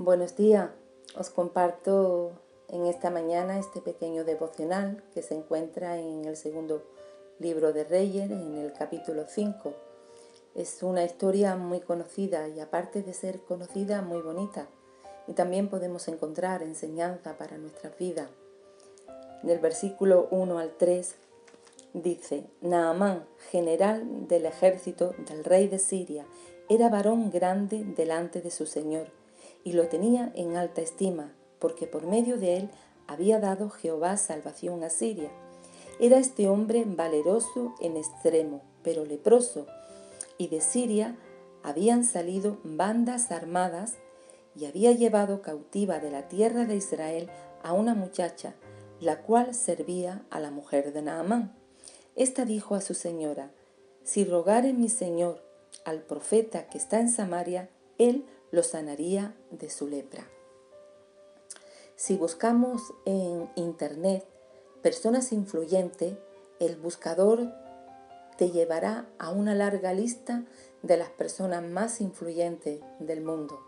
Buenos días, os comparto en esta mañana este pequeño devocional que se encuentra en el segundo libro de Reyes, en el capítulo 5. Es una historia muy conocida y aparte de ser conocida, muy bonita. Y también podemos encontrar enseñanza para nuestras vidas. En el versículo 1 al 3 dice, Naamán, general del ejército del rey de Siria, era varón grande delante de su señor y lo tenía en alta estima, porque por medio de él había dado Jehová salvación a Siria. Era este hombre valeroso en extremo, pero leproso, y de Siria habían salido bandas armadas y había llevado cautiva de la tierra de Israel a una muchacha, la cual servía a la mujer de Naamán. Esta dijo a su señora, Si rogare mi señor al profeta que está en Samaria, él lo sanaría de su lepra. Si buscamos en Internet personas influyentes, el buscador te llevará a una larga lista de las personas más influyentes del mundo.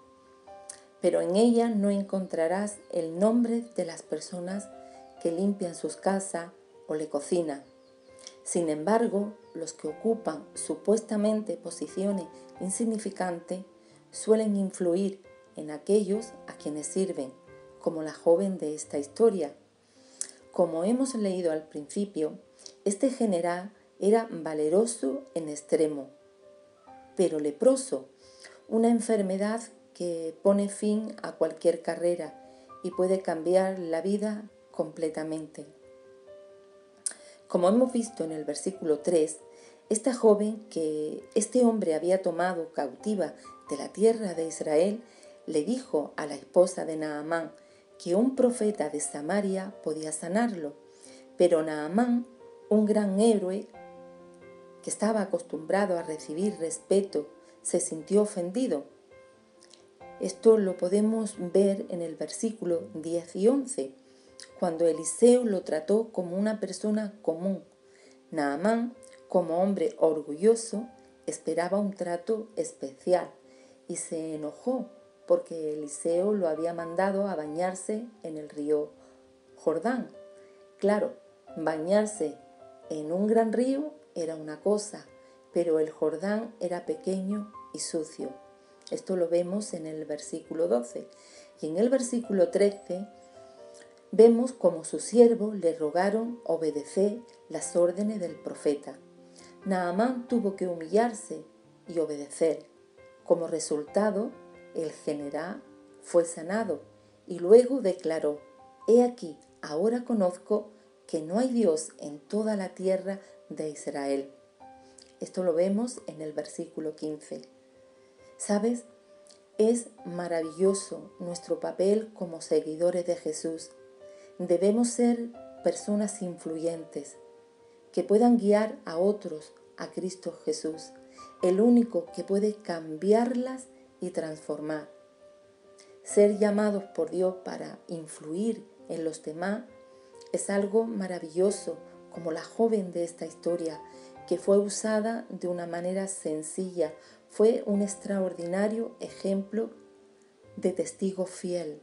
Pero en ella no encontrarás el nombre de las personas que limpian sus casas o le cocinan. Sin embargo, los que ocupan supuestamente posiciones insignificantes suelen influir en aquellos a quienes sirven, como la joven de esta historia. Como hemos leído al principio, este general era valeroso en extremo, pero leproso, una enfermedad que pone fin a cualquier carrera y puede cambiar la vida completamente. Como hemos visto en el versículo 3, esta joven que este hombre había tomado cautiva de la tierra de Israel, le dijo a la esposa de Naamán que un profeta de Samaria podía sanarlo. Pero Naamán, un gran héroe que estaba acostumbrado a recibir respeto, se sintió ofendido. Esto lo podemos ver en el versículo 10 y 11, cuando Eliseo lo trató como una persona común. Naamán, como hombre orgulloso, esperaba un trato especial y se enojó porque Eliseo lo había mandado a bañarse en el río Jordán. Claro, bañarse en un gran río era una cosa, pero el Jordán era pequeño y sucio. Esto lo vemos en el versículo 12. Y en el versículo 13 vemos como sus siervos le rogaron obedecer las órdenes del profeta. Naamán tuvo que humillarse y obedecer. Como resultado, el general fue sanado y luego declaró, He aquí, ahora conozco que no hay Dios en toda la tierra de Israel. Esto lo vemos en el versículo 15. ¿Sabes? Es maravilloso nuestro papel como seguidores de Jesús. Debemos ser personas influyentes que puedan guiar a otros a Cristo Jesús el único que puede cambiarlas y transformar. Ser llamados por Dios para influir en los demás es algo maravilloso, como la joven de esta historia, que fue usada de una manera sencilla, fue un extraordinario ejemplo de testigo fiel.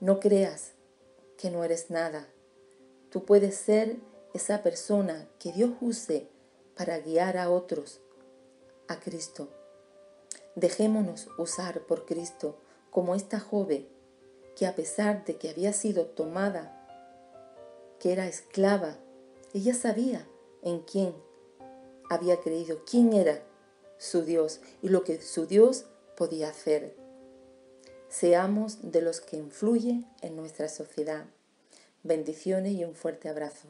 No creas que no eres nada. Tú puedes ser esa persona que Dios use para guiar a otros a Cristo. Dejémonos usar por Cristo como esta joven que a pesar de que había sido tomada, que era esclava, ella sabía en quién había creído, quién era su Dios y lo que su Dios podía hacer. Seamos de los que influyen en nuestra sociedad. Bendiciones y un fuerte abrazo.